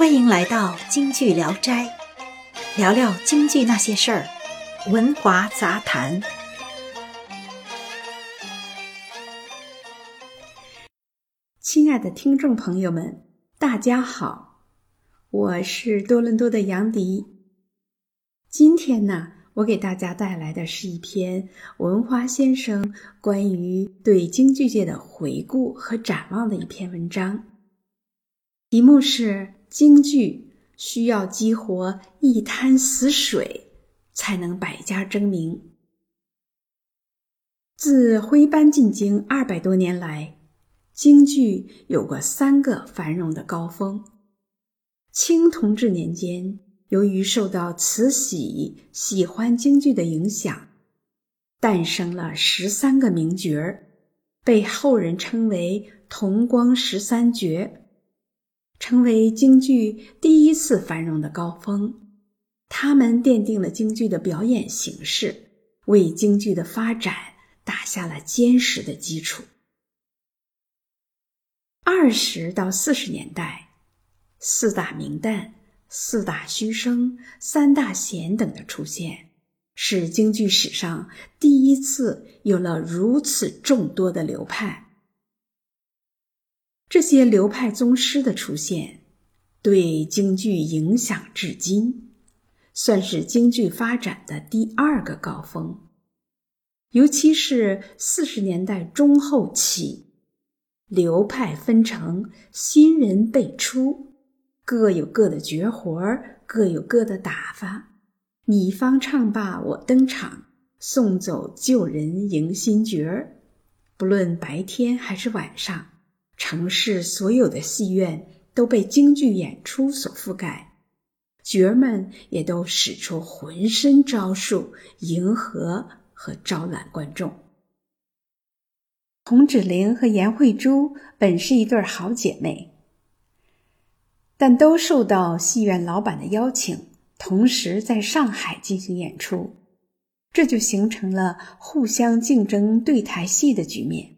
欢迎来到京剧聊斋，聊聊京剧那些事儿，文华杂谈。亲爱的听众朋友们，大家好，我是多伦多的杨迪。今天呢，我给大家带来的是一篇文华先生关于对京剧界的回顾和展望的一篇文章，题目是。京剧需要激活一滩死水，才能百家争鸣。自徽班进京二百多年来，京剧有过三个繁荣的高峰。清同治年间，由于受到慈禧喜欢京剧的影响，诞生了十三个名角儿，被后人称为“同光十三绝”。成为京剧第一次繁荣的高峰，他们奠定了京剧的表演形式，为京剧的发展打下了坚实的基础。二十到四十年代，四大名旦、四大须生、三大贤等的出现，使京剧史上第一次有了如此众多的流派。这些流派宗师的出现，对京剧影响至今，算是京剧发展的第二个高峰。尤其是四十年代中后期，流派纷呈，新人辈出，各有各的绝活儿，各有各的打法。你方唱罢我登场，送走旧人迎新角儿。不论白天还是晚上。城市所有的戏院都被京剧演出所覆盖，角儿们也都使出浑身招数迎合和招揽观众。洪芷玲和颜慧珠本是一对好姐妹，但都受到戏院老板的邀请，同时在上海进行演出，这就形成了互相竞争对台戏的局面。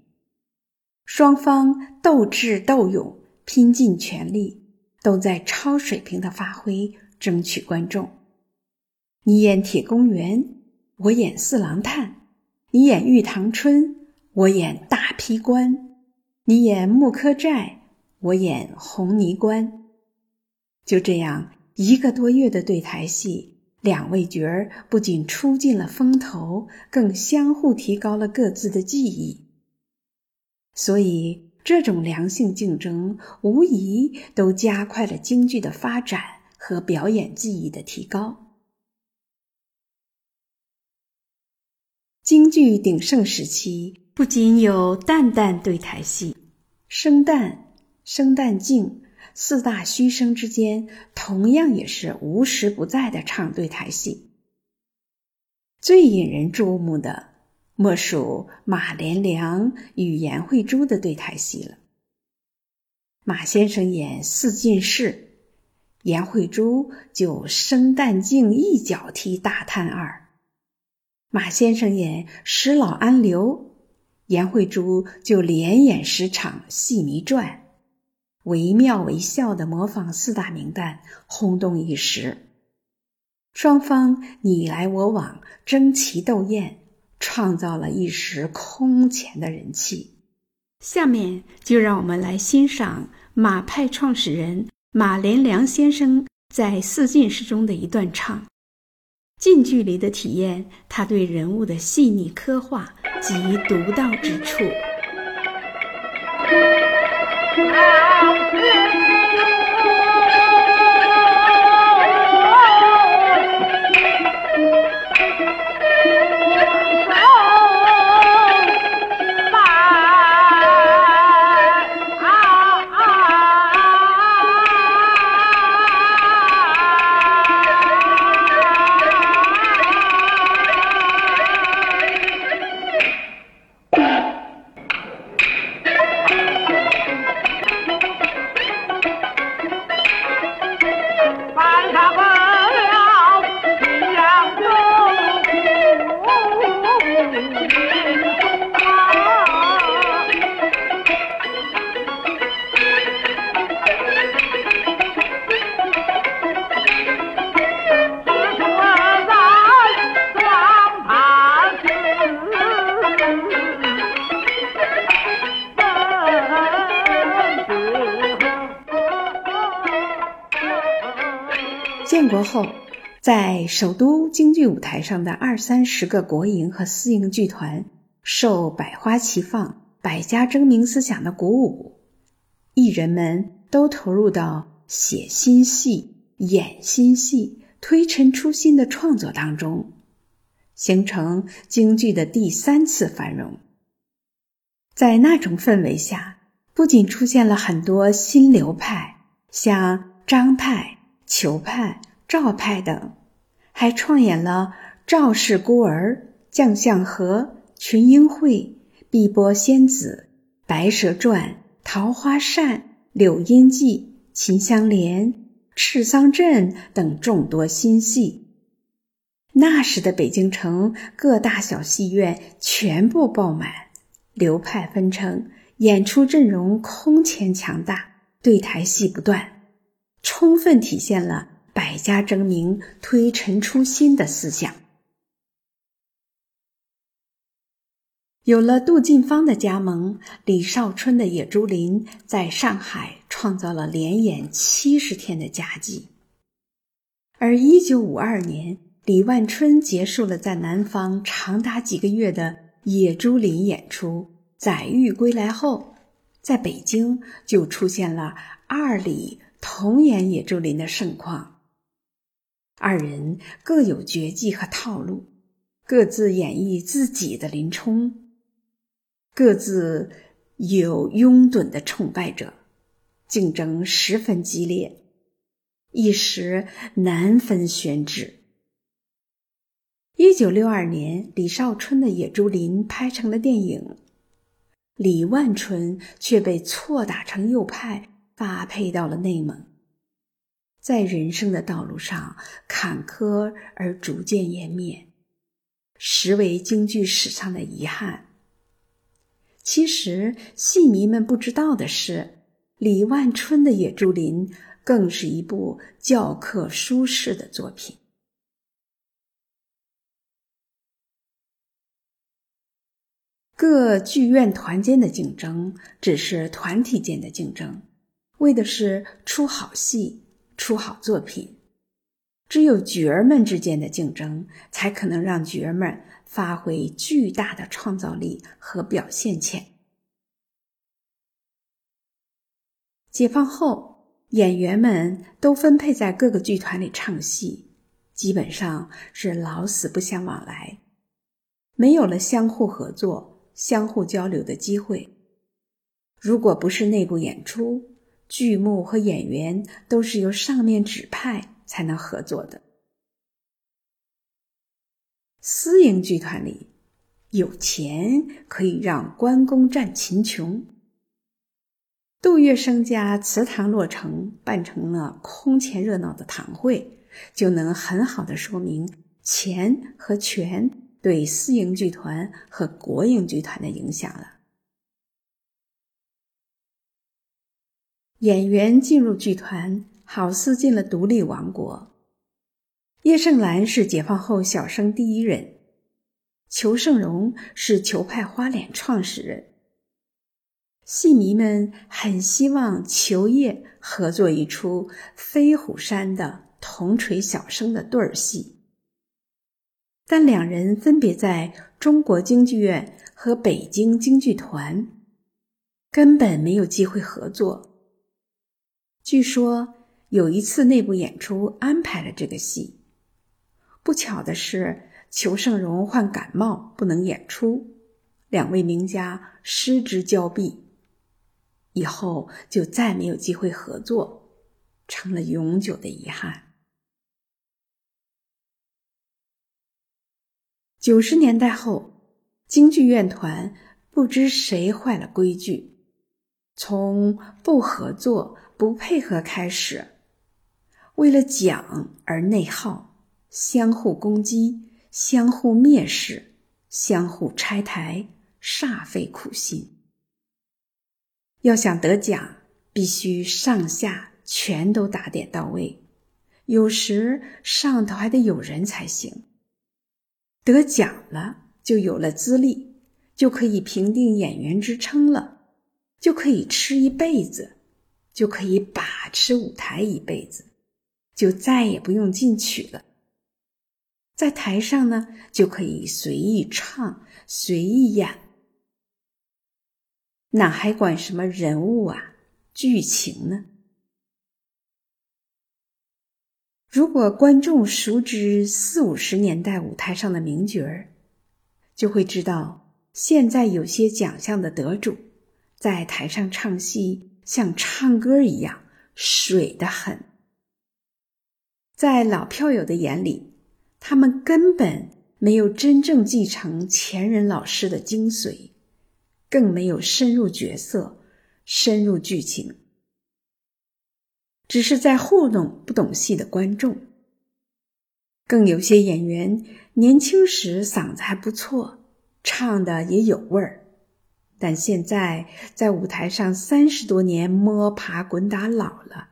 双方斗智斗勇，拼尽全力，都在超水平的发挥，争取观众。你演铁公园，我演四郎探；你演玉堂春，我演大批官；你演木柯寨，我演红泥关。就这样，一个多月的对台戏，两位角儿不仅出尽了风头，更相互提高了各自的技艺。所以，这种良性竞争无疑都加快了京剧的发展和表演技艺的提高。京剧鼎盛时期，不仅有旦旦对台戏，生旦、生旦净四大须生之间，同样也是无时不在的唱对台戏。最引人注目的。莫属马连良与颜慧珠的对台戏了。马先生演四进士，颜慧珠就生旦净一脚踢大探二。马先生演石老安刘，颜慧珠就连演十场戏迷传，惟妙惟肖的模仿四大名旦，轰动一时。双方你来我往，争奇斗艳。创造了一时空前的人气。下面就让我们来欣赏马派创始人马连良先生在四进士中的一段唱，近距离的体验他对人物的细腻刻画及独到之处。建国后，在首都京剧舞台上的二三十个国营和私营剧团，受百花齐放、百家争鸣思想的鼓舞，艺人们都投入到写新戏、演新戏、推陈出新的创作当中，形成京剧的第三次繁荣。在那种氛围下，不仅出现了很多新流派，像张派、裘派、赵派等，还创演了赵氏孤儿、将相和、群英会、碧波仙子、白蛇传、桃花扇、柳荫记、秦香莲、赤桑镇等众多新戏。那时的北京城各大小戏院全部爆满。流派纷呈，演出阵容空前强大，对台戏不断，充分体现了百家争鸣、推陈出新的思想。有了杜近芳的加盟，李少春的《野猪林》在上海创造了连演七十天的佳绩。而一九五二年，李万春结束了在南方长达几个月的。野猪林演出载誉归来后，在北京就出现了二李同演野猪林的盛况。二人各有绝技和套路，各自演绎自己的林冲，各自有拥趸的崇拜者，竞争十分激烈，一时难分轩轾。一九六二年，李少春的《野猪林》拍成了电影，李万春却被错打成右派，发配到了内蒙，在人生的道路上坎坷而逐渐湮灭，实为京剧史上的遗憾。其实，戏迷们不知道的是，李万春的《野猪林》更是一部教科书式的作品。各剧院团间的竞争只是团体间的竞争，为的是出好戏、出好作品。只有角儿们之间的竞争，才可能让角儿们发挥巨大的创造力和表现潜。解放后，演员们都分配在各个剧团里唱戏，基本上是老死不相往来，没有了相互合作。相互交流的机会。如果不是内部演出，剧目和演员都是由上面指派才能合作的。私营剧团里，有钱可以让关公战秦琼。杜月笙家祠堂落成，办成了空前热闹的堂会，就能很好的说明钱和权。对私营剧团和国营剧团的影响了。演员进入剧团，好似进了独立王国。叶盛兰是解放后小生第一人，裘盛戎是裘派花脸创始人。戏迷们很希望裘叶合作一出飞虎山的铜锤小生的对儿戏。但两人分别在中国京剧院和北京京剧团，根本没有机会合作。据说有一次内部演出安排了这个戏，不巧的是裘盛戎患感冒不能演出，两位名家失之交臂，以后就再没有机会合作，成了永久的遗憾。九十年代后，京剧院团不知谁坏了规矩，从不合作、不配合开始，为了奖而内耗，相互攻击，相互蔑视，相互拆台，煞费苦心。要想得奖，必须上下全都打点到位，有时上头还得有人才行。得奖了，就有了资历，就可以评定演员之称了，就可以吃一辈子，就可以把持舞台一辈子。就再也不用进曲了。在台上呢，就可以随意唱、随意演，哪还管什么人物啊、剧情呢？如果观众熟知四五十年代舞台上的名角儿，就会知道，现在有些奖项的得主，在台上唱戏像唱歌一样水的很。在老票友的眼里，他们根本没有真正继承前人老师的精髓，更没有深入角色、深入剧情。只是在糊弄不懂戏的观众。更有些演员年轻时嗓子还不错，唱的也有味儿，但现在在舞台上三十多年摸爬滚打老了，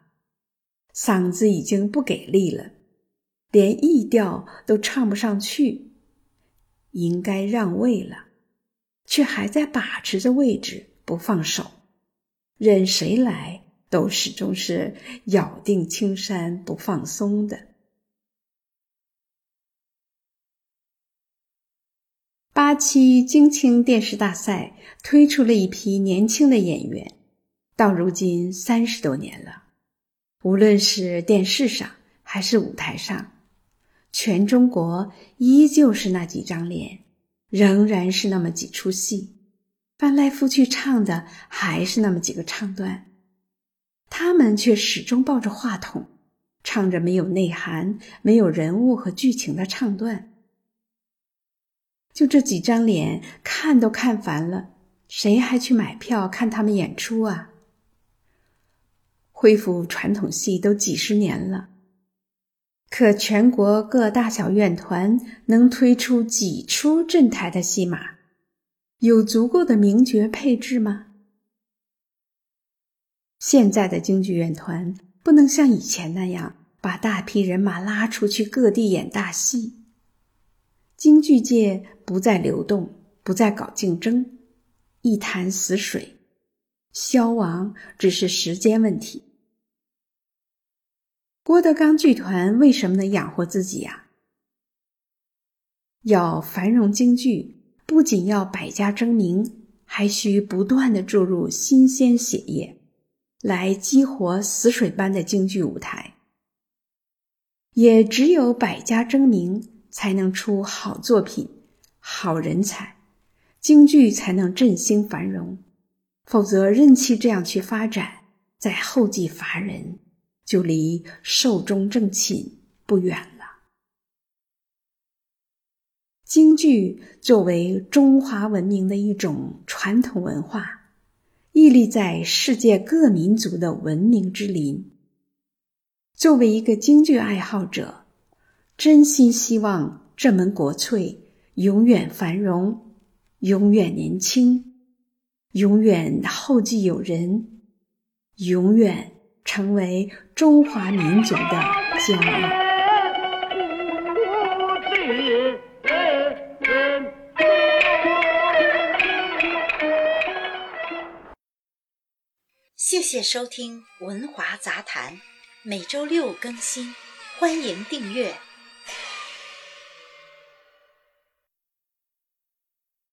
嗓子已经不给力了，连 E 调都唱不上去，应该让位了，却还在把持着位置不放手，任谁来。都始终是咬定青山不放松的。八七京青电视大赛推出了一批年轻的演员，到如今三十多年了，无论是电视上还是舞台上，全中国依旧是那几张脸，仍然是那么几出戏，翻来覆去唱的还是那么几个唱段。他们却始终抱着话筒，唱着没有内涵、没有人物和剧情的唱段。就这几张脸，看都看烦了，谁还去买票看他们演出啊？恢复传统戏都几十年了，可全国各大小院团能推出几出镇台的戏码？有足够的名角配置吗？现在的京剧院团不能像以前那样把大批人马拉出去各地演大戏。京剧界不再流动，不再搞竞争，一潭死水，消亡只是时间问题。郭德纲剧团为什么能养活自己呀？要繁荣京剧，不仅要百家争鸣，还需不断的注入新鲜血液。来激活死水般的京剧舞台，也只有百家争鸣，才能出好作品、好人才，京剧才能振兴繁荣。否则，任其这样去发展，在后继乏人，就离寿终正寝不远了。京剧作为中华文明的一种传统文化。屹立在世界各民族的文明之林。作为一个京剧爱好者，真心希望这门国粹永远繁荣，永远年轻，永远后继有人，永远成为中华民族的骄傲。谢谢收听《文华杂谈》，每周六更新，欢迎订阅。